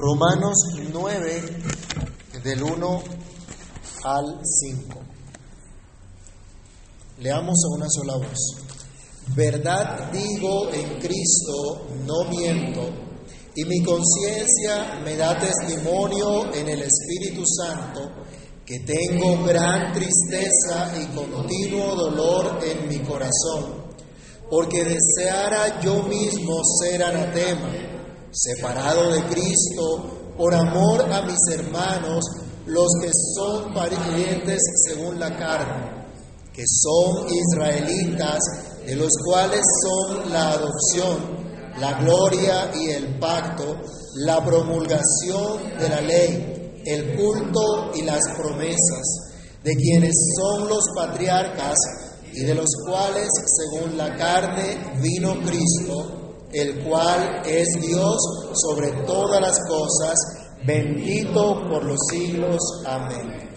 Romanos 9, del 1 al 5. Leamos a una sola voz. Verdad digo en Cristo, no miento, y mi conciencia me da testimonio en el Espíritu Santo que tengo gran tristeza y continuo dolor en mi corazón, porque deseara yo mismo ser anatema, separado de Cristo, por amor a mis hermanos, los que son parientes según la carne, que son israelitas, de los cuales son la adopción, la gloria y el pacto, la promulgación de la ley el culto y las promesas, de quienes son los patriarcas y de los cuales, según la carne, vino Cristo, el cual es Dios sobre todas las cosas, bendito por los siglos. Amén.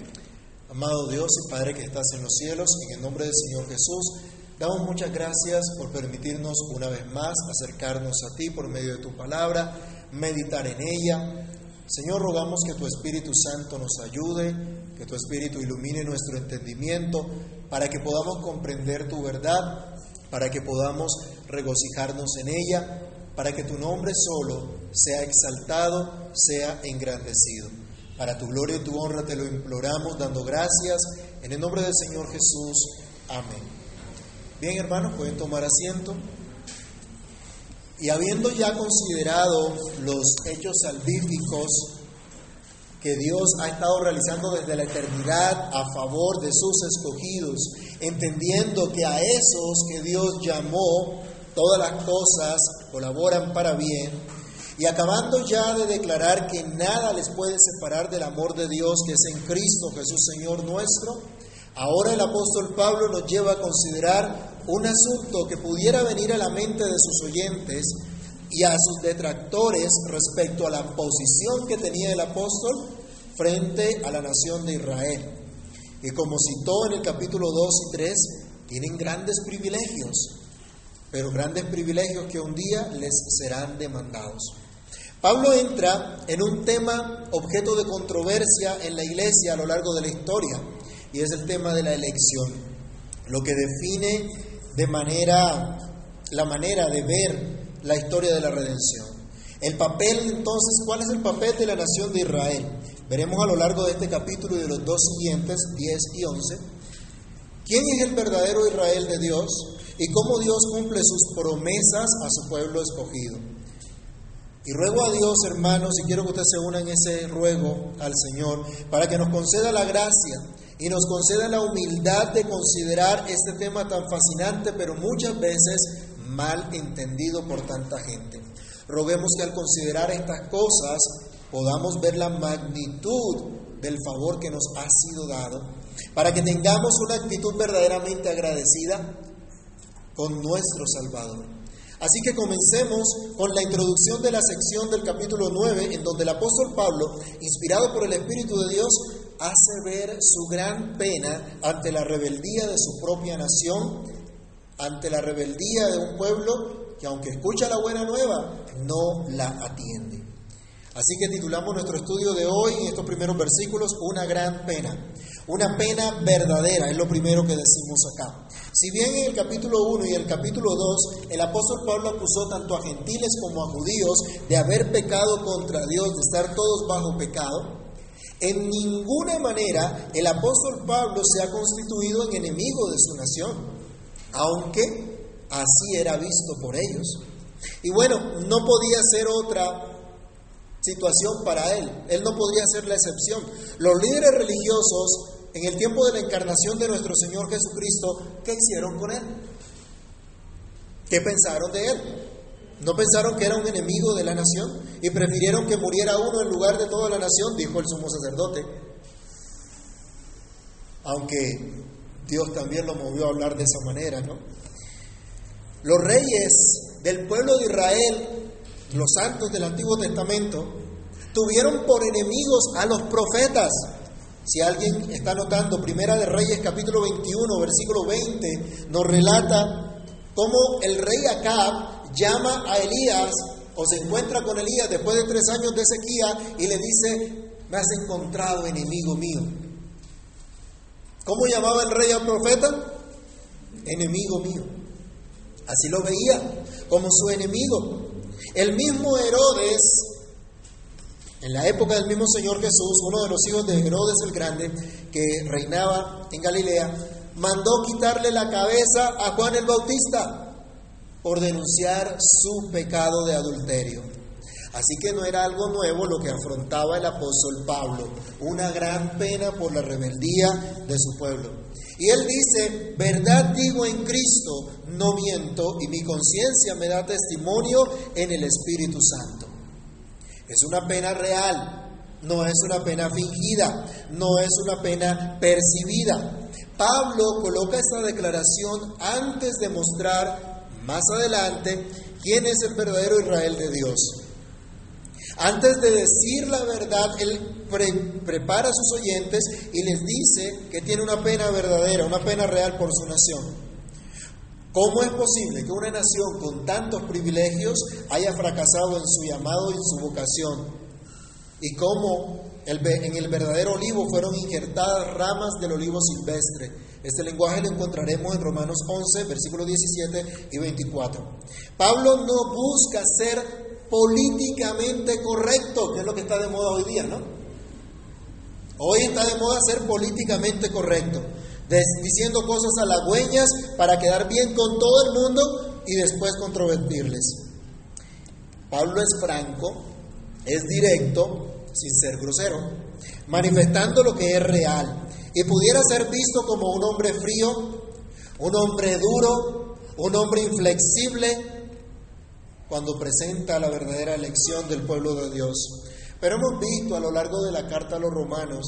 Amado Dios y Padre que estás en los cielos, en el nombre del Señor Jesús, damos muchas gracias por permitirnos una vez más acercarnos a ti por medio de tu palabra, meditar en ella, Señor, rogamos que tu Espíritu Santo nos ayude, que tu Espíritu ilumine nuestro entendimiento para que podamos comprender tu verdad, para que podamos regocijarnos en ella, para que tu nombre solo sea exaltado, sea engrandecido. Para tu gloria y tu honra te lo imploramos dando gracias en el nombre del Señor Jesús. Amén. Bien, hermanos, pueden tomar asiento. Y habiendo ya considerado los hechos salvíficos que Dios ha estado realizando desde la eternidad a favor de sus escogidos, entendiendo que a esos que Dios llamó, todas las cosas colaboran para bien, y acabando ya de declarar que nada les puede separar del amor de Dios que es en Cristo Jesús Señor nuestro, ahora el apóstol Pablo nos lleva a considerar un asunto que pudiera venir a la mente de sus oyentes y a sus detractores respecto a la posición que tenía el apóstol frente a la nación de Israel. Y como citó en el capítulo 2 y 3, tienen grandes privilegios, pero grandes privilegios que un día les serán demandados. Pablo entra en un tema objeto de controversia en la iglesia a lo largo de la historia, y es el tema de la elección, lo que define de manera, la manera de ver la historia de la redención. El papel, entonces, ¿cuál es el papel de la nación de Israel? Veremos a lo largo de este capítulo y de los dos siguientes, 10 y 11, quién es el verdadero Israel de Dios y cómo Dios cumple sus promesas a su pueblo escogido. Y ruego a Dios, hermanos, y quiero que usted se una en ese ruego al Señor, para que nos conceda la gracia y nos conceda la humildad de considerar este tema tan fascinante, pero muchas veces mal entendido por tanta gente. Roguemos que al considerar estas cosas podamos ver la magnitud del favor que nos ha sido dado, para que tengamos una actitud verdaderamente agradecida con nuestro Salvador. Así que comencemos con la introducción de la sección del capítulo 9, en donde el apóstol Pablo, inspirado por el Espíritu de Dios, hace ver su gran pena ante la rebeldía de su propia nación, ante la rebeldía de un pueblo que aunque escucha la buena nueva, no la atiende. Así que titulamos nuestro estudio de hoy en estos primeros versículos Una gran pena. Una pena verdadera es lo primero que decimos acá. Si bien en el capítulo 1 y el capítulo 2 el apóstol Pablo acusó tanto a gentiles como a judíos de haber pecado contra Dios, de estar todos bajo pecado, en ninguna manera el apóstol Pablo se ha constituido en enemigo de su nación, aunque así era visto por ellos. Y bueno, no podía ser otra situación para él, él no podría ser la excepción. Los líderes religiosos en el tiempo de la encarnación de nuestro Señor Jesucristo, ¿qué hicieron con él? ¿Qué pensaron de él? ¿No pensaron que era un enemigo de la nación y prefirieron que muriera uno en lugar de toda la nación? Dijo el sumo sacerdote. Aunque Dios también lo movió a hablar de esa manera, ¿no? Los reyes del pueblo de Israel, los santos del Antiguo Testamento, tuvieron por enemigos a los profetas. Si alguien está notando, Primera de Reyes capítulo 21, versículo 20, nos relata cómo el rey Acab llama a Elías o se encuentra con Elías después de tres años de sequía y le dice, me has encontrado enemigo mío. ¿Cómo llamaba el rey al profeta? Enemigo mío. Así lo veía, como su enemigo. El mismo Herodes, en la época del mismo Señor Jesús, uno de los hijos de Herodes el Grande, que reinaba en Galilea, mandó quitarle la cabeza a Juan el Bautista por denunciar su pecado de adulterio. Así que no era algo nuevo lo que afrontaba el apóstol Pablo, una gran pena por la rebeldía de su pueblo. Y él dice, verdad digo en Cristo, no miento, y mi conciencia me da testimonio en el Espíritu Santo. Es una pena real, no es una pena fingida, no es una pena percibida. Pablo coloca esta declaración antes de mostrar más adelante quién es el verdadero Israel de Dios. Antes de decir la verdad, él prepara a sus oyentes y les dice que tiene una pena verdadera, una pena real por su nación. ¿Cómo es posible que una nación con tantos privilegios haya fracasado en su llamado y en su vocación? ¿Y cómo en el verdadero olivo fueron injertadas ramas del olivo silvestre? Este lenguaje lo encontraremos en Romanos 11, versículos 17 y 24. Pablo no busca ser políticamente correcto, que es lo que está de moda hoy día, ¿no? Hoy está de moda ser políticamente correcto, diciendo cosas halagüeñas para quedar bien con todo el mundo y después controvertirles. Pablo es franco, es directo, sin ser grosero, manifestando lo que es real y pudiera ser visto como un hombre frío, un hombre duro, un hombre inflexible, cuando presenta la verdadera elección del pueblo de Dios. Pero hemos visto a lo largo de la carta a los romanos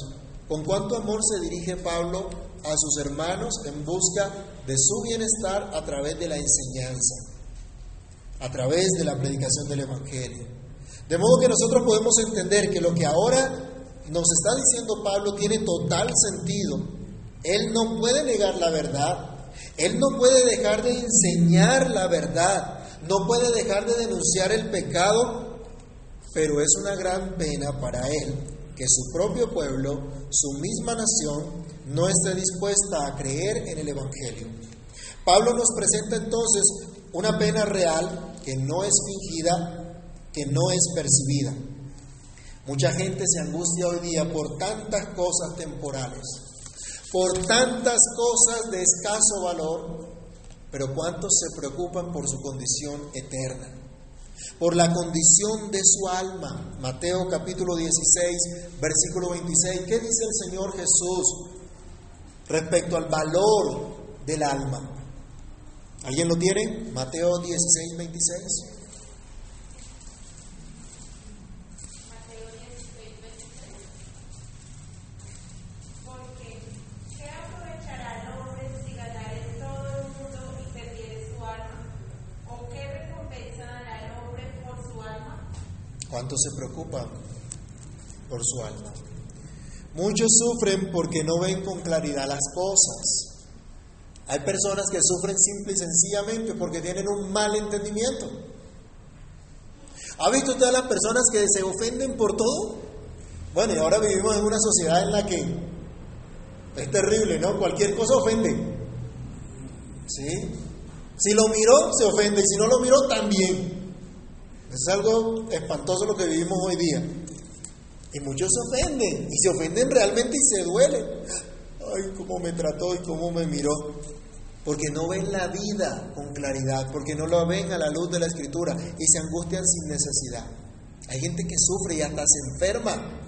con cuánto amor se dirige Pablo a sus hermanos en busca de su bienestar a través de la enseñanza, a través de la predicación del Evangelio. De modo que nosotros podemos entender que lo que ahora nos está diciendo Pablo tiene total sentido. Él no puede negar la verdad, él no puede dejar de enseñar la verdad, no puede dejar de denunciar el pecado, pero es una gran pena para él que su propio pueblo, su misma nación, no esté dispuesta a creer en el Evangelio. Pablo nos presenta entonces una pena real que no es fingida, que no es percibida. Mucha gente se angustia hoy día por tantas cosas temporales, por tantas cosas de escaso valor, pero ¿cuántos se preocupan por su condición eterna? Por la condición de su alma. Mateo capítulo 16, versículo 26. ¿Qué dice el Señor Jesús respecto al valor del alma? ¿Alguien lo tiene? Mateo 16, 26. ¿Cuántos se preocupan por su alma? Muchos sufren porque no ven con claridad las cosas. Hay personas que sufren simple y sencillamente porque tienen un mal entendimiento. ¿Ha visto usted a las personas que se ofenden por todo? Bueno, y ahora vivimos en una sociedad en la que es terrible, ¿no? Cualquier cosa ofende. ¿Sí? Si lo miró, se ofende, y si no lo miró, también. Es algo espantoso lo que vivimos hoy día. Y muchos se ofenden, y se ofenden realmente y se duelen. Ay, cómo me trató y cómo me miró. Porque no ven la vida con claridad, porque no lo ven a la luz de la escritura y se angustian sin necesidad. Hay gente que sufre y hasta se enferma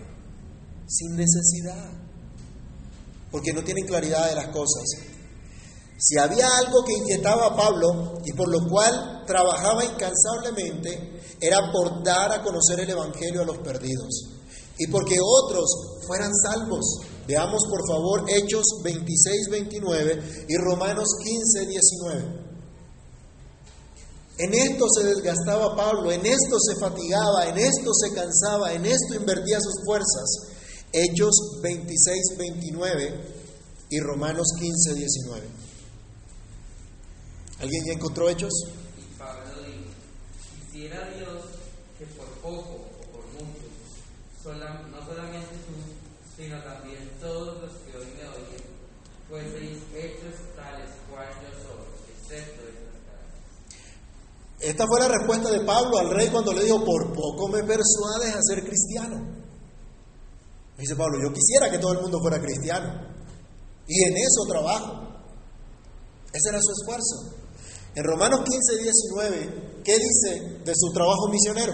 sin necesidad, porque no tienen claridad de las cosas. Si había algo que inquietaba a Pablo y por lo cual trabajaba incansablemente, era por dar a conocer el Evangelio a los perdidos y porque otros fueran salvos. Veamos por favor Hechos 26, 29 y Romanos 15, 19. En esto se desgastaba Pablo, en esto se fatigaba, en esto se cansaba, en esto invertía sus fuerzas. Hechos 26, 29 y Romanos 15, 19. ¿Alguien ya encontró Hechos? Quisiera Dios no solamente tú, sino también todos los que hoy me oyen, fueseis hechos tales cual yo soy, excepto estas. Esta fue la respuesta de Pablo al rey cuando le dijo, por poco me persuades a ser cristiano. Dice Pablo, yo quisiera que todo el mundo fuera cristiano. Y en eso trabajo. Ese era su esfuerzo. En Romanos 15, 19, ¿qué dice de su trabajo misionero?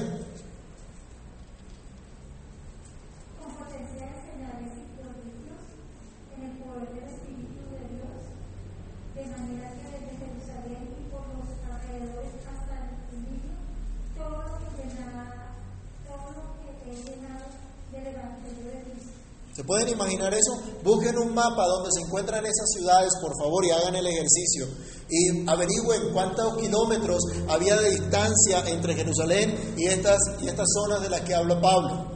¿Se pueden imaginar eso? Busquen un mapa donde se encuentran esas ciudades, por favor, y hagan el ejercicio. Y averigüen cuántos kilómetros había de distancia entre Jerusalén y estas, y estas zonas de las que habla Pablo.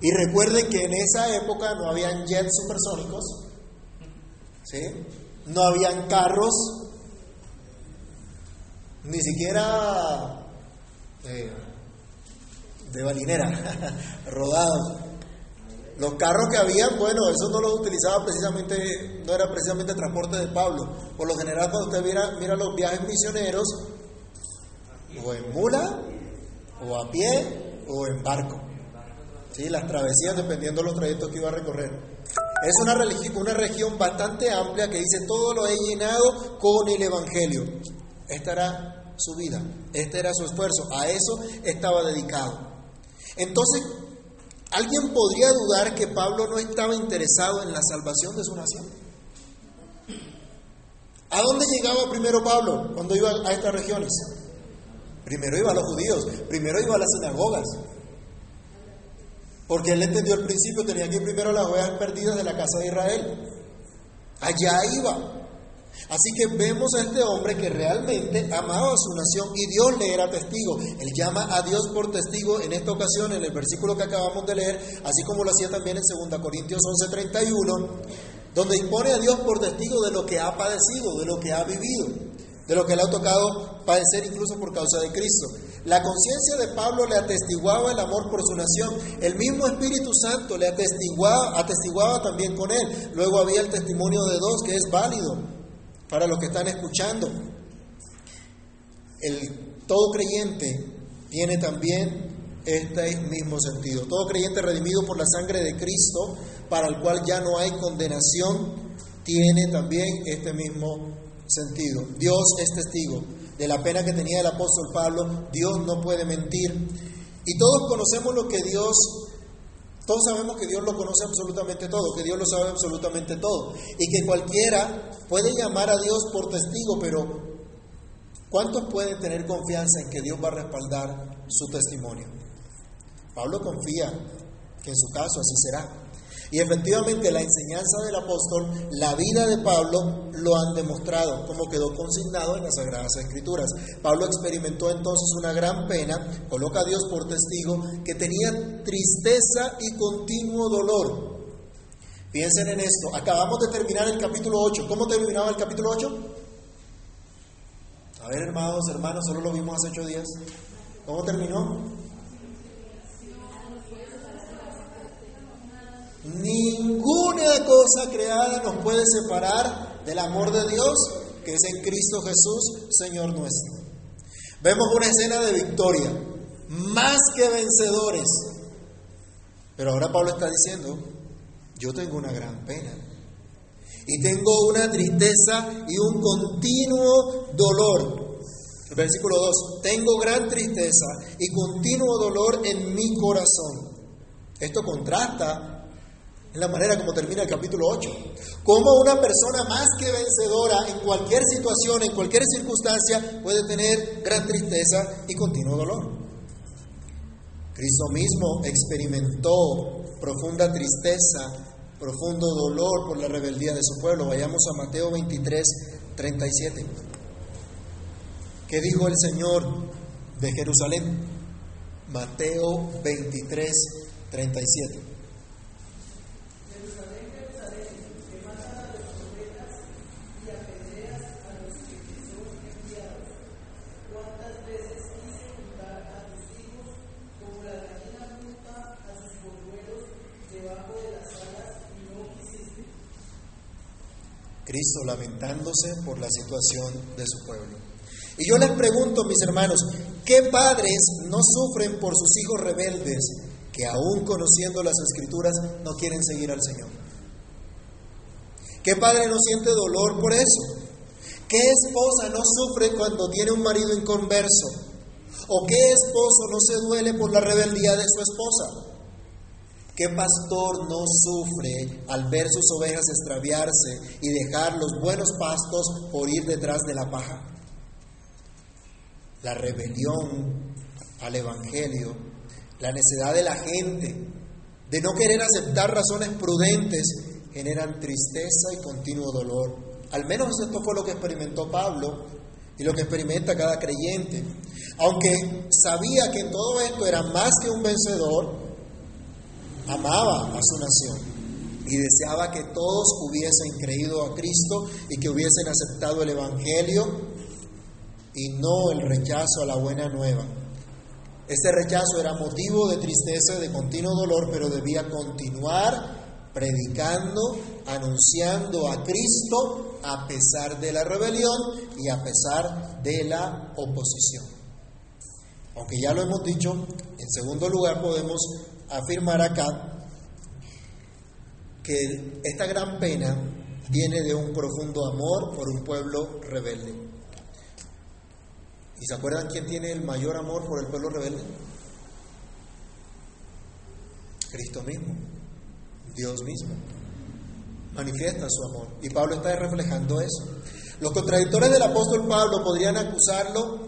Y recuerden que en esa época no habían jets supersónicos, ¿sí? no habían carros, ni siquiera eh, de balinera, rodados. Los carros que habían, bueno, eso no los utilizaba precisamente, no era precisamente transporte de Pablo. Por lo general, cuando usted mira, mira los viajes misioneros, o en mula, o a pie, o en barco. ¿Sí? Las travesías, dependiendo de los trayectos que iba a recorrer. Es una, una región bastante amplia que dice, todo lo he llenado con el Evangelio. Esta era su vida, este era su esfuerzo, a eso estaba dedicado. Entonces, ¿Alguien podría dudar que Pablo no estaba interesado en la salvación de su nación? ¿A dónde llegaba primero Pablo cuando iba a estas regiones? Primero iba a los judíos, primero iba a las sinagogas. Porque él entendió al principio, tenía que ir primero a las ovejas perdidas de la casa de Israel. Allá iba. Así que vemos a este hombre que realmente amaba a su nación y Dios le era testigo. Él llama a Dios por testigo en esta ocasión, en el versículo que acabamos de leer, así como lo hacía también en 2 Corintios 11:31, donde impone a Dios por testigo de lo que ha padecido, de lo que ha vivido, de lo que le ha tocado padecer incluso por causa de Cristo. La conciencia de Pablo le atestiguaba el amor por su nación. El mismo Espíritu Santo le atestiguaba, atestiguaba también con él. Luego había el testimonio de dos que es válido para los que están escuchando. El todo creyente tiene también este mismo sentido. Todo creyente redimido por la sangre de Cristo, para el cual ya no hay condenación, tiene también este mismo sentido. Dios es testigo de la pena que tenía el apóstol Pablo. Dios no puede mentir. Y todos conocemos lo que Dios todos sabemos que Dios lo conoce absolutamente todo, que Dios lo sabe absolutamente todo y que cualquiera puede llamar a Dios por testigo, pero ¿cuántos pueden tener confianza en que Dios va a respaldar su testimonio? Pablo confía que en su caso así será. Y efectivamente la enseñanza del apóstol, la vida de Pablo lo han demostrado, como quedó consignado en las Sagradas Escrituras. Pablo experimentó entonces una gran pena, coloca a Dios por testigo, que tenía tristeza y continuo dolor. Piensen en esto, acabamos de terminar el capítulo 8. ¿Cómo terminaba el capítulo 8? A ver, hermanos, hermanos, solo lo vimos hace ocho días. ¿Cómo terminó? Ninguna cosa creada nos puede separar del amor de Dios que es en Cristo Jesús, Señor nuestro. Vemos una escena de victoria, más que vencedores. Pero ahora Pablo está diciendo, yo tengo una gran pena. Y tengo una tristeza y un continuo dolor. Versículo 2, tengo gran tristeza y continuo dolor en mi corazón. Esto contrasta es la manera como termina el capítulo 8. Como una persona más que vencedora en cualquier situación, en cualquier circunstancia, puede tener gran tristeza y continuo dolor. Cristo mismo experimentó profunda tristeza, profundo dolor por la rebeldía de su pueblo. Vayamos a Mateo 23, 37. ¿Qué dijo el Señor de Jerusalén? Mateo 23, 37. Cristo lamentándose por la situación de su pueblo. Y yo les pregunto, mis hermanos, ¿qué padres no sufren por sus hijos rebeldes que aún conociendo las escrituras no quieren seguir al Señor? ¿Qué padre no siente dolor por eso? ¿Qué esposa no sufre cuando tiene un marido inconverso? ¿O qué esposo no se duele por la rebeldía de su esposa? ¿Qué pastor no sufre al ver sus ovejas extraviarse y dejar los buenos pastos por ir detrás de la paja? La rebelión al Evangelio, la necedad de la gente de no querer aceptar razones prudentes generan tristeza y continuo dolor. Al menos esto fue lo que experimentó Pablo y lo que experimenta cada creyente. Aunque sabía que todo esto era más que un vencedor, amaba a su nación y deseaba que todos hubiesen creído a Cristo y que hubiesen aceptado el Evangelio y no el rechazo a la buena nueva. Este rechazo era motivo de tristeza de continuo dolor, pero debía continuar predicando, anunciando a Cristo a pesar de la rebelión y a pesar de la oposición. Aunque ya lo hemos dicho, en segundo lugar podemos afirmar acá que esta gran pena viene de un profundo amor por un pueblo rebelde. ¿Y se acuerdan quién tiene el mayor amor por el pueblo rebelde? Cristo mismo, Dios mismo. Manifiesta su amor. Y Pablo está reflejando eso. Los contradictores del apóstol Pablo podrían acusarlo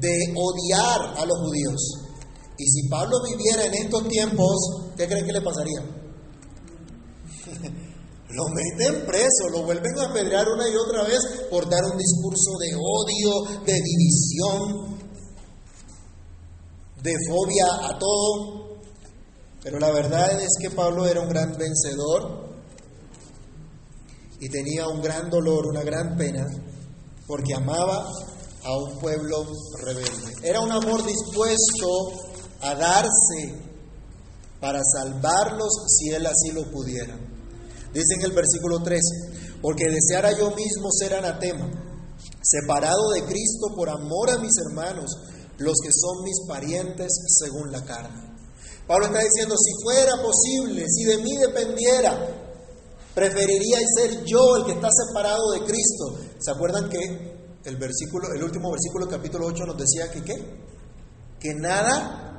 de odiar a los judíos. Y si Pablo viviera en estos tiempos, ¿qué creen que le pasaría? lo meten preso, lo vuelven a apedrear una y otra vez por dar un discurso de odio, de división, de fobia a todo. Pero la verdad es que Pablo era un gran vencedor y tenía un gran dolor, una gran pena, porque amaba a un pueblo rebelde. Era un amor dispuesto a darse para salvarlos si él así lo pudiera. Dice en el versículo 13, porque deseara yo mismo ser anatema, separado de Cristo por amor a mis hermanos, los que son mis parientes según la carne. Pablo está diciendo, si fuera posible, si de mí dependiera, preferiría ser yo el que está separado de Cristo. ¿Se acuerdan que el versículo, el último versículo del capítulo 8 nos decía que qué? Que nada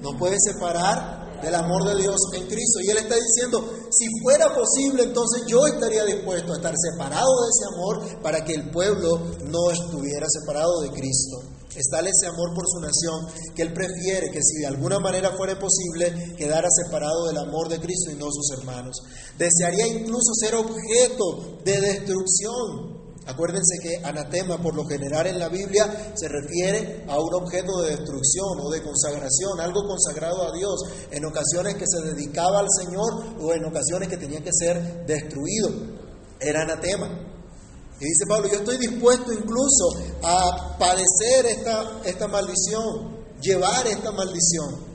no puede separar del amor de Dios en Cristo. Y Él está diciendo, si fuera posible, entonces yo estaría dispuesto a estar separado de ese amor para que el pueblo no estuviera separado de Cristo. Está ese amor por su nación que Él prefiere que si de alguna manera fuera posible, quedara separado del amor de Cristo y no sus hermanos. Desearía incluso ser objeto de destrucción Acuérdense que anatema por lo general en la Biblia se refiere a un objeto de destrucción o de consagración, algo consagrado a Dios, en ocasiones que se dedicaba al Señor o en ocasiones que tenía que ser destruido. Era anatema. Y dice Pablo, yo estoy dispuesto incluso a padecer esta, esta maldición, llevar esta maldición.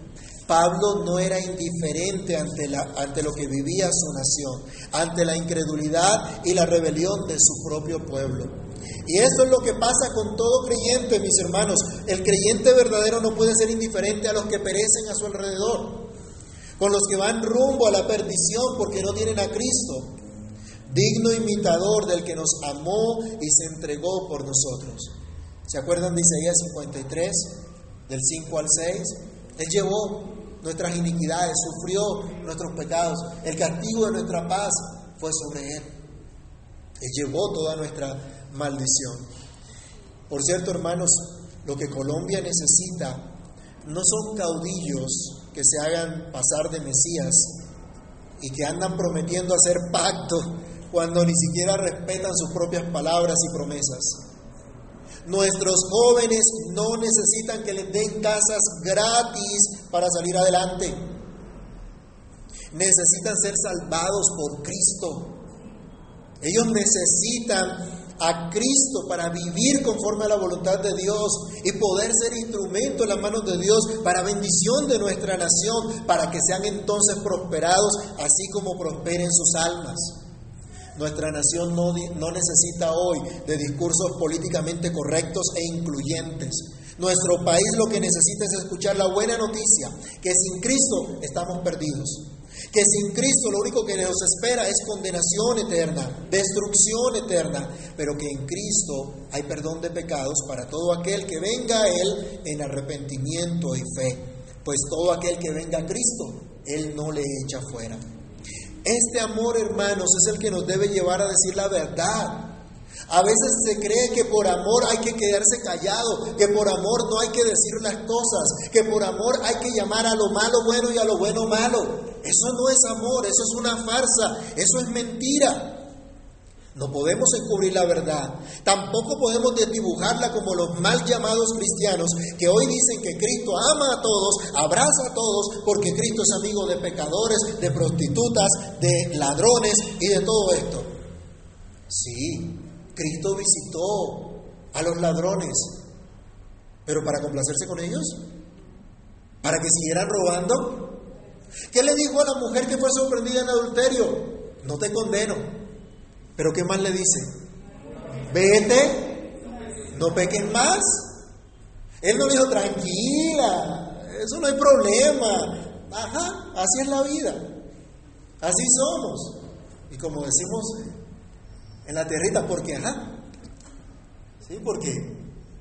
Pablo no era indiferente ante, la, ante lo que vivía su nación, ante la incredulidad y la rebelión de su propio pueblo. Y eso es lo que pasa con todo creyente, mis hermanos. El creyente verdadero no puede ser indiferente a los que perecen a su alrededor, con los que van rumbo a la perdición porque no tienen a Cristo, digno imitador del que nos amó y se entregó por nosotros. ¿Se acuerdan de Isaías 53, del 5 al 6? Él llevó nuestras iniquidades, sufrió nuestros pecados. El castigo de nuestra paz fue sobre Él. Él llevó toda nuestra maldición. Por cierto, hermanos, lo que Colombia necesita no son caudillos que se hagan pasar de Mesías y que andan prometiendo hacer pacto cuando ni siquiera respetan sus propias palabras y promesas. Nuestros jóvenes no necesitan que les den casas gratis para salir adelante. Necesitan ser salvados por Cristo. Ellos necesitan a Cristo para vivir conforme a la voluntad de Dios y poder ser instrumento en las manos de Dios para bendición de nuestra nación, para que sean entonces prosperados así como prosperen sus almas. Nuestra nación no, no, necesita hoy de discursos políticamente correctos e incluyentes. Nuestro país lo que necesita es escuchar la buena noticia, que sin Cristo estamos perdidos. Que sin Cristo lo único que nos espera es condenación eterna, destrucción eterna, pero que en Cristo hay perdón de pecados para todo aquel que venga a Él en arrepentimiento y fe. Pues todo aquel que venga a Cristo, Él no le echa fuera. Este amor, hermanos, es el que nos debe llevar a decir la verdad. A veces se cree que por amor hay que quedarse callado, que por amor no hay que decir las cosas, que por amor hay que llamar a lo malo bueno y a lo bueno malo. Eso no es amor, eso es una farsa, eso es mentira. No podemos encubrir la verdad. Tampoco podemos desdibujarla como los mal llamados cristianos que hoy dicen que Cristo ama a todos, abraza a todos, porque Cristo es amigo de pecadores, de prostitutas, de ladrones y de todo esto. Sí, Cristo visitó a los ladrones, pero para complacerse con ellos, para que siguieran robando. ¿Qué le dijo a la mujer que fue sorprendida en adulterio? No te condeno pero ¿qué más le dice? Vete, no peques más. Él no dijo, tranquila, eso no hay problema. Ajá, así es la vida. Así somos. Y como decimos en la tierrita, porque ajá. Sí, porque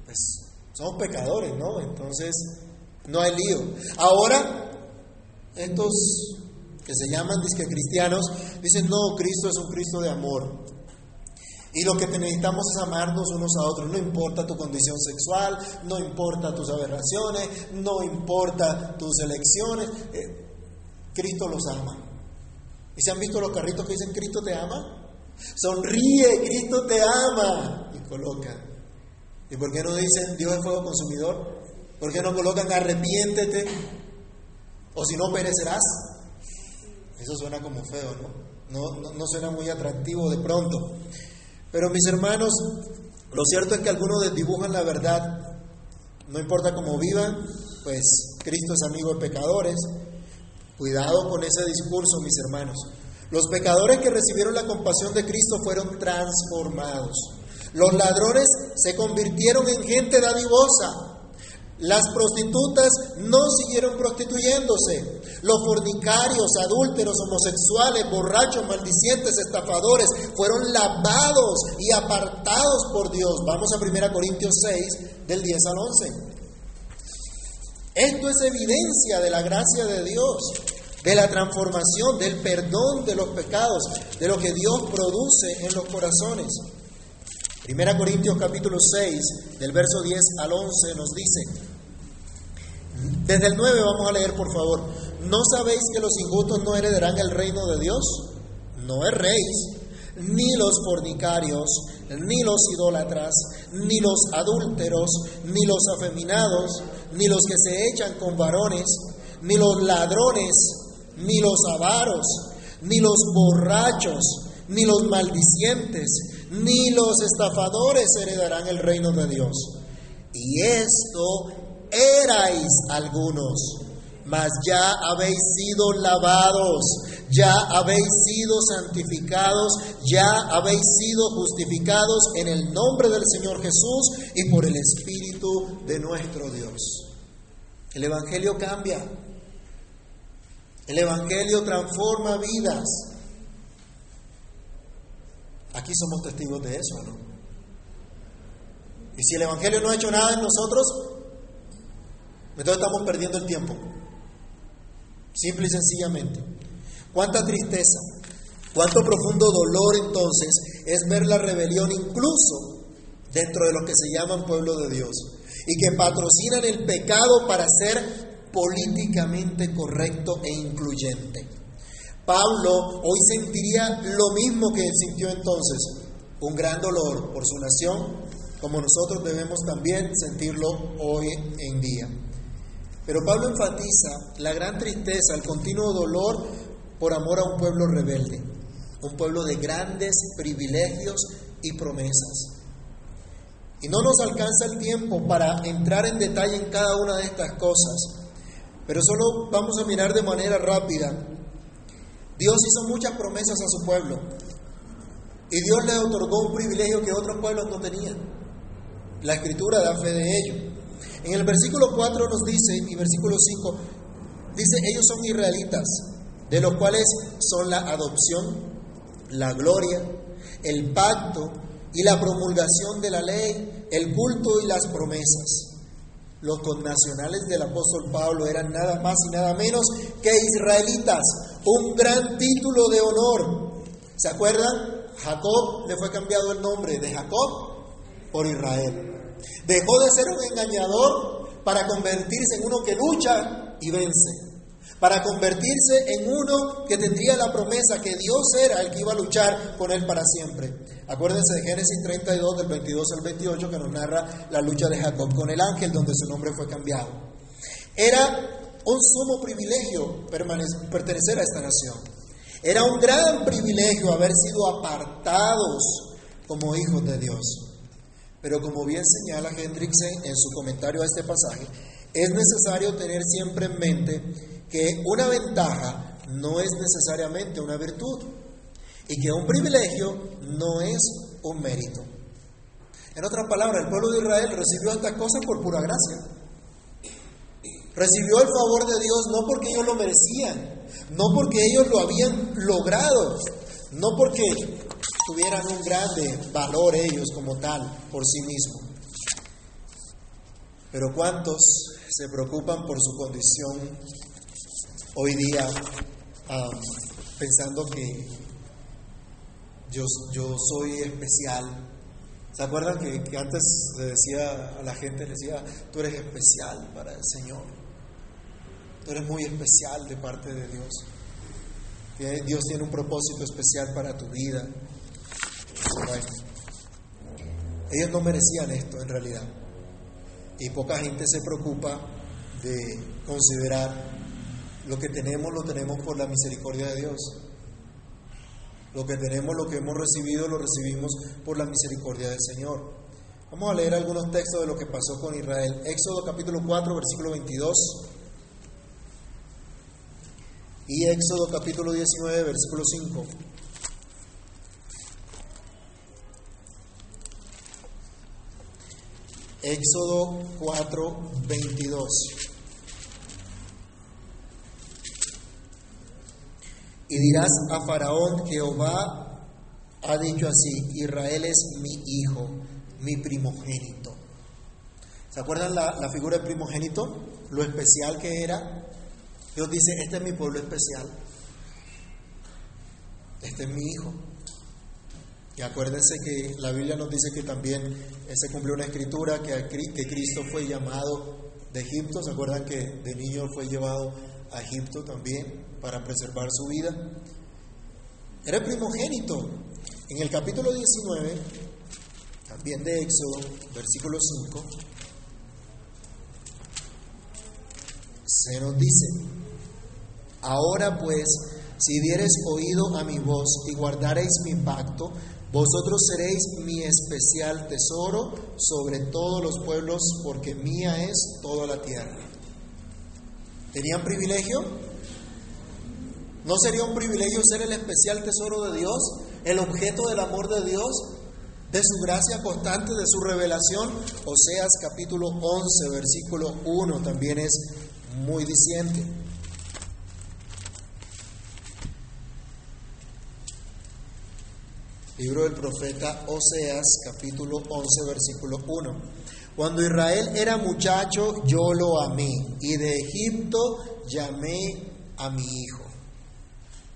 pues, somos pecadores, ¿no? Entonces, no hay lío. Ahora, estos que se llaman disque cristianos, dicen, no, Cristo es un Cristo de amor. Y lo que necesitamos es amarnos unos a otros. No importa tu condición sexual, no importa tus aberraciones, no importa tus elecciones. Eh, Cristo los ama. ¿Y se han visto los carritos que dicen Cristo te ama? Sonríe, Cristo te ama. Y colocan. ¿Y por qué no dicen Dios es fuego consumidor? ¿Por qué no colocan arrepiéntete? O si no perecerás. Eso suena como feo, ¿no? No, no, suena muy atractivo de pronto. Pero mis hermanos, lo cierto es que algunos dibujan la verdad. No importa cómo vivan, pues Cristo es amigo de pecadores. Cuidado con ese discurso, mis hermanos. Los pecadores que recibieron la compasión de Cristo fueron transformados. Los ladrones se convirtieron en gente dadivosa. Las prostitutas no siguieron prostituyéndose. Los fornicarios, adúlteros, homosexuales, borrachos, maldicientes, estafadores fueron lavados y apartados por Dios. Vamos a 1 Corintios 6, del 10 al 11. Esto es evidencia de la gracia de Dios, de la transformación, del perdón de los pecados, de lo que Dios produce en los corazones. 1 Corintios capítulo 6, del verso 10 al 11 nos dice, desde el 9 vamos a leer por favor, ¿no sabéis que los injustos no heredarán el reino de Dios? No erréis, ni los fornicarios, ni los idólatras, ni los adúlteros, ni los afeminados, ni los que se echan con varones, ni los ladrones, ni los avaros, ni los borrachos, ni los maldicientes, ni los estafadores heredarán el reino de Dios. Y esto erais algunos, mas ya habéis sido lavados, ya habéis sido santificados, ya habéis sido justificados en el nombre del Señor Jesús y por el Espíritu de nuestro Dios. El Evangelio cambia. El Evangelio transforma vidas. Aquí somos testigos de eso, ¿no? Y si el Evangelio no ha hecho nada en nosotros, entonces estamos perdiendo el tiempo. Simple y sencillamente. Cuánta tristeza, cuánto profundo dolor entonces es ver la rebelión incluso dentro de los que se llaman pueblo de Dios y que patrocinan el pecado para ser políticamente correcto e incluyente. Pablo hoy sentiría lo mismo que sintió entonces, un gran dolor por su nación, como nosotros debemos también sentirlo hoy en día. Pero Pablo enfatiza la gran tristeza, el continuo dolor por amor a un pueblo rebelde, un pueblo de grandes privilegios y promesas. Y no nos alcanza el tiempo para entrar en detalle en cada una de estas cosas, pero solo vamos a mirar de manera rápida Dios hizo muchas promesas a su pueblo. Y Dios les otorgó un privilegio que otros pueblos no tenían. La escritura da fe de ello. En el versículo 4 nos dice, y versículo 5, dice, ellos son israelitas, de los cuales son la adopción, la gloria, el pacto y la promulgación de la ley, el culto y las promesas. Los connacionales del apóstol Pablo eran nada más y nada menos que israelitas, un gran título de honor. ¿Se acuerdan? Jacob le fue cambiado el nombre de Jacob por Israel. Dejó de ser un engañador para convertirse en uno que lucha y vence. Para convertirse en uno que tendría la promesa que Dios era el que iba a luchar con él para siempre. Acuérdense de Génesis 32, del 22 al 28, que nos narra la lucha de Jacob con el ángel, donde su nombre fue cambiado. Era un sumo privilegio pertenecer a esta nación. Era un gran privilegio haber sido apartados como hijos de Dios. Pero como bien señala Hendrickson en su comentario a este pasaje, es necesario tener siempre en mente que una ventaja no es necesariamente una virtud y que un privilegio no es un mérito. En otras palabras, el pueblo de Israel recibió estas cosas por pura gracia. Recibió el favor de Dios no porque ellos lo merecían, no porque ellos lo habían logrado, no porque tuvieran un grande valor ellos como tal por sí mismos. Pero ¿cuántos se preocupan por su condición hoy día pensando que yo, yo, soy especial? ¿Se acuerdan que, antes le decía a la gente, decía, tú eres especial para el Señor? Tú eres muy especial de parte de Dios. Dios tiene un propósito especial para tu vida. Ellos no merecían esto en realidad. Y poca gente se preocupa de considerar lo que tenemos, lo tenemos por la misericordia de Dios. Lo que tenemos, lo que hemos recibido, lo recibimos por la misericordia del Señor. Vamos a leer algunos textos de lo que pasó con Israel. Éxodo capítulo 4, versículo 22. Y Éxodo capítulo 19, versículo 5. Éxodo 4, 22. Y dirás a Faraón, Jehová ha dicho así, Israel es mi hijo, mi primogénito. ¿Se acuerdan la, la figura del primogénito? Lo especial que era. Dios dice, este es mi pueblo especial. Este es mi hijo. Y acuérdense que la Biblia nos dice que también se cumplió una escritura que, que Cristo fue llamado de Egipto. ¿Se acuerdan que de niño fue llevado a Egipto también para preservar su vida? Era primogénito. En el capítulo 19, también de Éxodo, versículo 5, se nos dice, ahora pues, si dieres oído a mi voz y guardareis mi pacto, vosotros seréis mi especial tesoro sobre todos los pueblos, porque mía es toda la tierra. ¿Tenían privilegio? ¿No sería un privilegio ser el especial tesoro de Dios, el objeto del amor de Dios, de su gracia constante, de su revelación? Oseas capítulo 11, versículo 1 también es muy diciente. Libro del profeta Oseas, capítulo 11, versículo 1. Cuando Israel era muchacho, yo lo amé, y de Egipto llamé a mi hijo.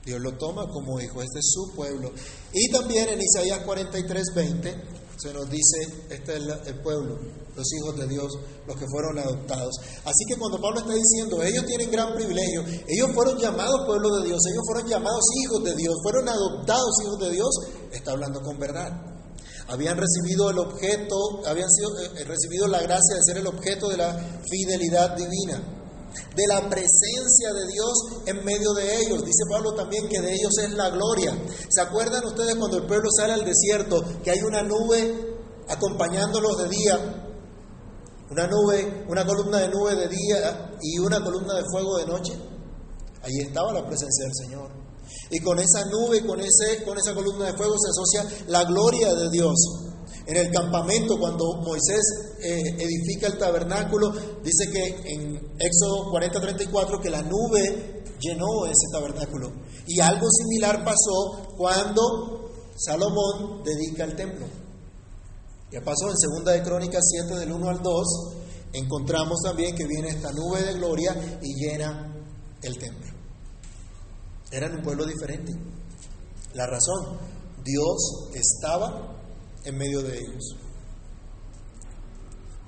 Dios lo toma como hijo, este es su pueblo. Y también en Isaías 43, 20 se nos dice, este es el pueblo, los hijos de Dios, los que fueron adoptados. Así que cuando Pablo está diciendo, ellos tienen gran privilegio, ellos fueron llamados pueblo de Dios, ellos fueron llamados hijos de Dios, fueron adoptados hijos de Dios, está hablando con verdad. Habían recibido el objeto, habían sido, eh, recibido la gracia de ser el objeto de la fidelidad divina, de la presencia de Dios en medio de ellos. Dice Pablo también que de ellos es la gloria. ¿Se acuerdan ustedes cuando el pueblo sale al desierto que hay una nube acompañándolos de día una nube, una columna de nube de día y una columna de fuego de noche. Allí estaba la presencia del Señor. Y con esa nube, con, ese, con esa columna de fuego se asocia la gloria de Dios. En el campamento, cuando Moisés eh, edifica el tabernáculo, dice que en Éxodo 40-34 que la nube llenó ese tabernáculo. Y algo similar pasó cuando Salomón dedica el templo. Ya pasó en Segunda de Crónicas 7 del 1 al 2, encontramos también que viene esta nube de gloria y llena el templo. Eran un pueblo diferente. La razón, Dios estaba en medio de ellos.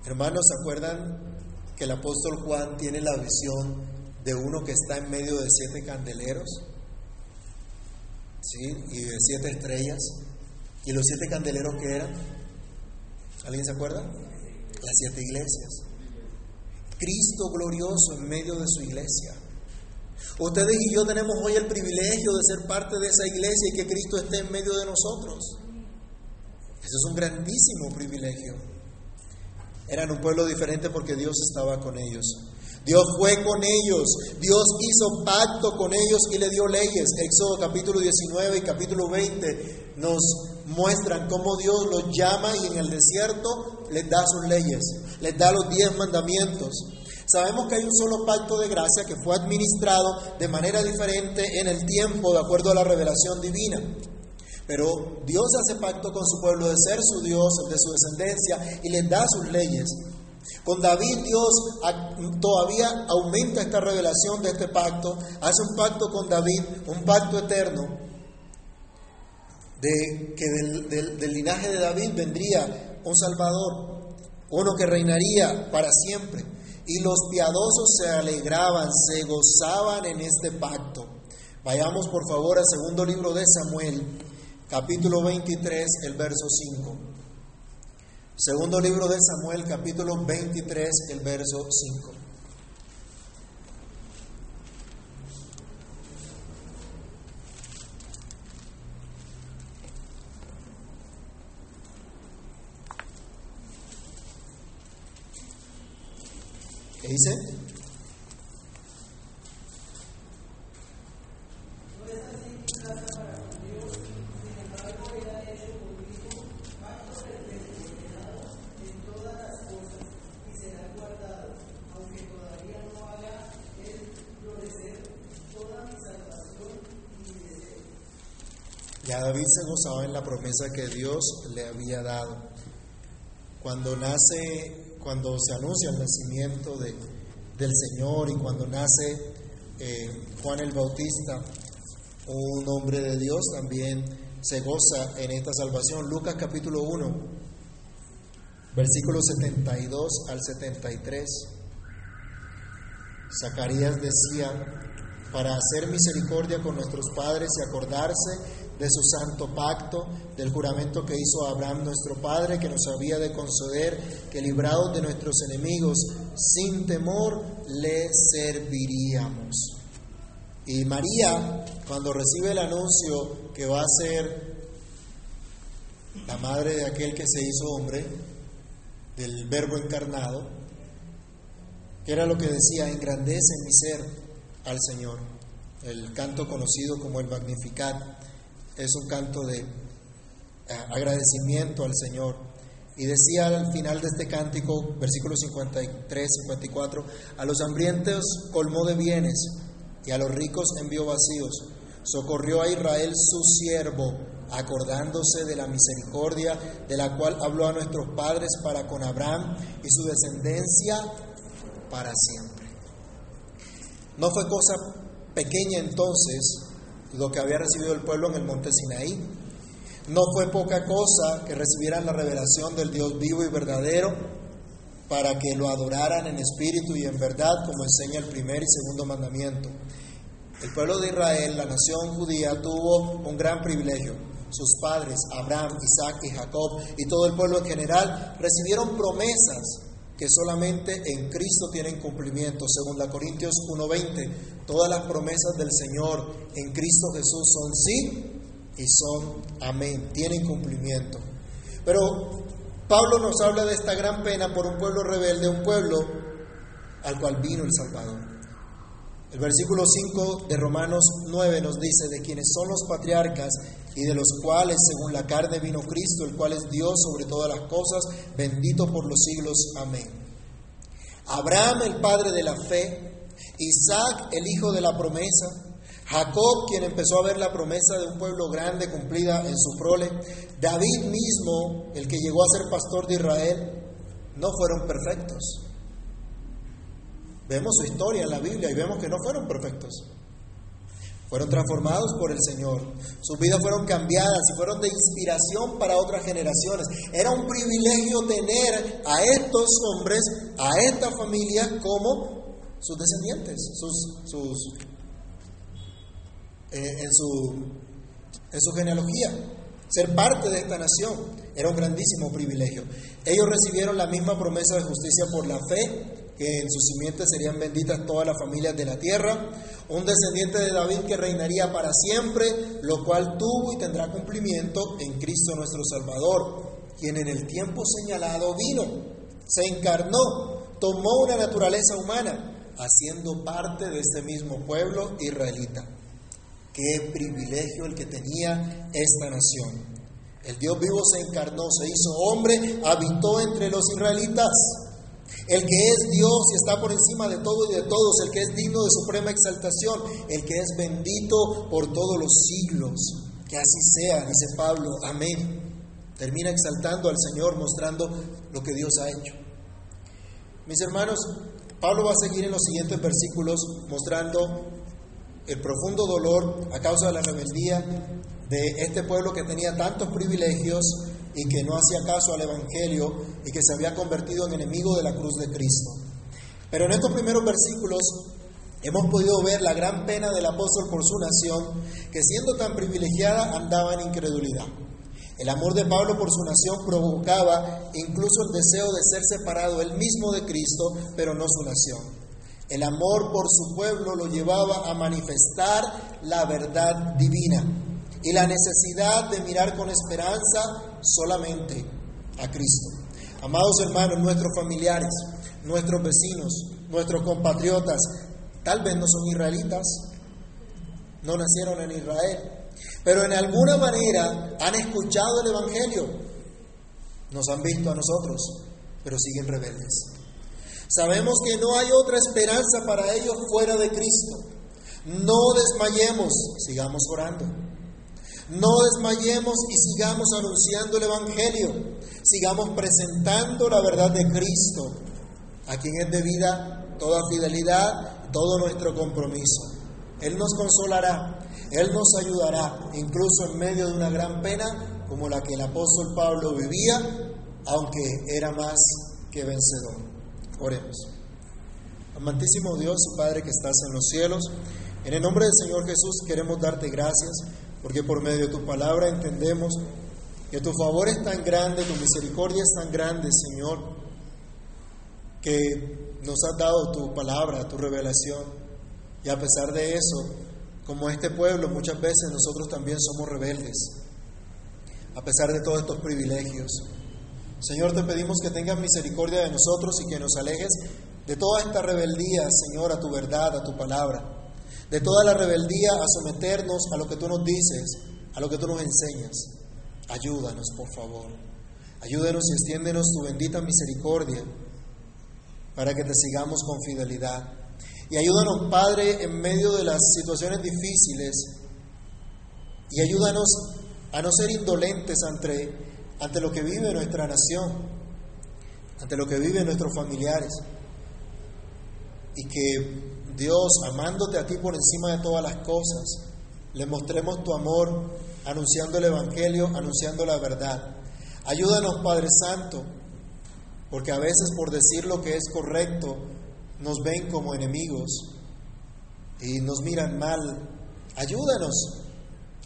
Hermanos, ¿se acuerdan que el apóstol Juan tiene la visión de uno que está en medio de siete candeleros? ¿Sí? Y de siete estrellas. ¿Y los siete candeleros que eran? ¿Alguien se acuerda? Las siete iglesias. Cristo glorioso en medio de su iglesia. Ustedes y yo tenemos hoy el privilegio de ser parte de esa iglesia y que Cristo esté en medio de nosotros. Eso es un grandísimo privilegio. Eran un pueblo diferente porque Dios estaba con ellos. Dios fue con ellos, Dios hizo pacto con ellos y le dio leyes. Éxodo capítulo 19 y capítulo 20 nos muestran cómo Dios los llama y en el desierto les da sus leyes, les da los diez mandamientos. Sabemos que hay un solo pacto de gracia que fue administrado de manera diferente en el tiempo de acuerdo a la revelación divina. Pero Dios hace pacto con su pueblo de ser su Dios, de su descendencia, y les da sus leyes. Con David Dios todavía aumenta esta revelación de este pacto, hace un pacto con David, un pacto eterno, de que del, del linaje de David vendría un Salvador, uno que reinaría para siempre. Y los piadosos se alegraban, se gozaban en este pacto. Vayamos por favor al segundo libro de Samuel, capítulo 23, el verso 5. Segundo libro de Samuel, capítulo 23, el verso 5. Dice? Ya David se gozaba en la promesa que Dios le había dado. Cuando nace, cuando se anuncia el nacimiento de, del Señor y cuando nace eh, Juan el Bautista, un hombre de Dios, también se goza en esta salvación. Lucas capítulo 1, versículos 72 al 73. Zacarías decía, para hacer misericordia con nuestros padres y acordarse de su santo pacto, del juramento que hizo Abraham nuestro Padre, que nos había de conceder que librados de nuestros enemigos, sin temor le serviríamos. Y María, cuando recibe el anuncio que va a ser la madre de aquel que se hizo hombre, del verbo encarnado, que era lo que decía, engrandece en mi ser al Señor, el canto conocido como el Magnificat es un canto de eh, agradecimiento al Señor. Y decía al final de este cántico, versículos 53, 54, a los hambrientos colmó de bienes y a los ricos envió vacíos. Socorrió a Israel su siervo, acordándose de la misericordia de la cual habló a nuestros padres para con Abraham y su descendencia para siempre. No fue cosa pequeña entonces lo que había recibido el pueblo en el monte Sinaí. No fue poca cosa que recibieran la revelación del Dios vivo y verdadero para que lo adoraran en espíritu y en verdad, como enseña el primer y segundo mandamiento. El pueblo de Israel, la nación judía, tuvo un gran privilegio. Sus padres, Abraham, Isaac y Jacob, y todo el pueblo en general, recibieron promesas que solamente en Cristo tienen cumplimiento. Según la Corintios 1:20, todas las promesas del Señor en Cristo Jesús son sí y son amén, tienen cumplimiento. Pero Pablo nos habla de esta gran pena por un pueblo rebelde, un pueblo al cual vino el Salvador. El versículo 5 de Romanos 9 nos dice de quienes son los patriarcas y de los cuales según la carne vino Cristo, el cual es Dios sobre todas las cosas, bendito por los siglos. Amén. Abraham, el padre de la fe, Isaac, el hijo de la promesa, Jacob, quien empezó a ver la promesa de un pueblo grande cumplida en su prole, David mismo, el que llegó a ser pastor de Israel, no fueron perfectos. Vemos su historia en la Biblia y vemos que no fueron perfectos. Fueron transformados por el Señor. Sus vidas fueron cambiadas y fueron de inspiración para otras generaciones. Era un privilegio tener a estos hombres, a esta familia como sus descendientes, sus, sus eh, en, su, en su genealogía. Ser parte de esta nación era un grandísimo privilegio. Ellos recibieron la misma promesa de justicia por la fe que en sus simientes serían benditas todas las familias de la tierra, un descendiente de David que reinaría para siempre, lo cual tuvo y tendrá cumplimiento en Cristo nuestro Salvador, quien en el tiempo señalado vino, se encarnó, tomó una naturaleza humana, haciendo parte de este mismo pueblo israelita. Qué privilegio el que tenía esta nación. El Dios vivo se encarnó, se hizo hombre, habitó entre los israelitas el que es Dios y está por encima de todo y de todos, el que es digno de suprema exaltación, el que es bendito por todos los siglos. Que así sea, dice Pablo, amén. Termina exaltando al Señor, mostrando lo que Dios ha hecho. Mis hermanos, Pablo va a seguir en los siguientes versículos mostrando el profundo dolor a causa de la rebeldía de este pueblo que tenía tantos privilegios y que no hacía caso al Evangelio y que se había convertido en enemigo de la cruz de Cristo. Pero en estos primeros versículos hemos podido ver la gran pena del apóstol por su nación, que siendo tan privilegiada andaba en incredulidad. El amor de Pablo por su nación provocaba incluso el deseo de ser separado él mismo de Cristo, pero no su nación. El amor por su pueblo lo llevaba a manifestar la verdad divina y la necesidad de mirar con esperanza solamente a Cristo. Amados hermanos, nuestros familiares, nuestros vecinos, nuestros compatriotas, tal vez no son israelitas, no nacieron en Israel, pero en alguna manera han escuchado el Evangelio, nos han visto a nosotros, pero siguen rebeldes. Sabemos que no hay otra esperanza para ellos fuera de Cristo. No desmayemos, sigamos orando. No desmayemos y sigamos anunciando el Evangelio, sigamos presentando la verdad de Cristo, a quien es debida toda fidelidad, todo nuestro compromiso. Él nos consolará, Él nos ayudará, incluso en medio de una gran pena como la que el apóstol Pablo vivía, aunque era más que vencedor. Oremos. Amantísimo Dios, Padre que estás en los cielos, en el nombre del Señor Jesús queremos darte gracias porque por medio de tu palabra entendemos que tu favor es tan grande, tu misericordia es tan grande, Señor, que nos has dado tu palabra, tu revelación. Y a pesar de eso, como este pueblo, muchas veces nosotros también somos rebeldes, a pesar de todos estos privilegios. Señor, te pedimos que tengas misericordia de nosotros y que nos alejes de toda esta rebeldía, Señor, a tu verdad, a tu palabra de toda la rebeldía a someternos a lo que tú nos dices, a lo que tú nos enseñas. Ayúdanos, por favor. Ayúdanos y extiéndenos tu bendita misericordia para que te sigamos con fidelidad. Y ayúdanos, Padre, en medio de las situaciones difíciles. Y ayúdanos a no ser indolentes ante, ante lo que vive nuestra nación, ante lo que viven nuestros familiares. Y que Dios, amándote a ti por encima de todas las cosas, le mostremos tu amor anunciando el Evangelio, anunciando la verdad. Ayúdanos, Padre Santo, porque a veces por decir lo que es correcto nos ven como enemigos y nos miran mal. Ayúdanos,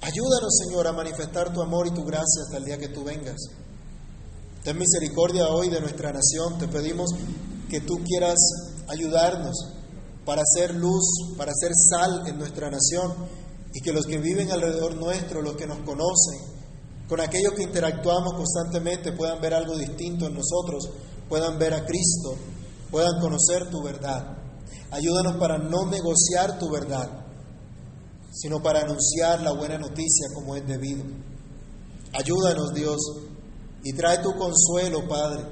ayúdanos, Señor, a manifestar tu amor y tu gracia hasta el día que tú vengas. Ten misericordia hoy de nuestra nación, te pedimos que tú quieras ayudarnos para hacer luz, para hacer sal en nuestra nación y que los que viven alrededor nuestro, los que nos conocen, con aquellos que interactuamos constantemente puedan ver algo distinto en nosotros, puedan ver a Cristo, puedan conocer tu verdad. Ayúdanos para no negociar tu verdad, sino para anunciar la buena noticia como es debido. Ayúdanos, Dios, y trae tu consuelo, Padre.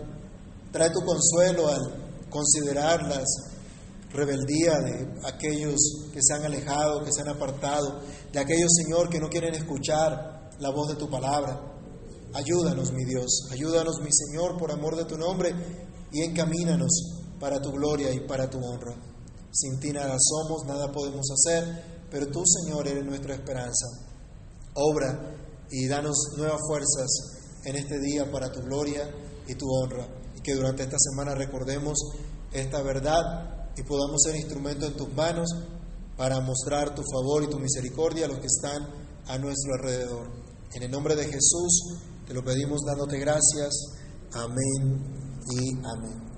Trae tu consuelo al considerar las rebeldía de aquellos que se han alejado, que se han apartado, de aquellos, Señor, que no quieren escuchar la voz de tu palabra. Ayúdanos, mi Dios, ayúdanos, mi Señor, por amor de tu nombre, y encamínanos para tu gloria y para tu honra. Sin ti nada somos, nada podemos hacer, pero tú, Señor, eres nuestra esperanza. Obra y danos nuevas fuerzas en este día para tu gloria y tu honra. Y que durante esta semana recordemos esta verdad y podamos ser instrumento en tus manos para mostrar tu favor y tu misericordia a los que están a nuestro alrededor. En el nombre de Jesús te lo pedimos dándote gracias. Amén y amén.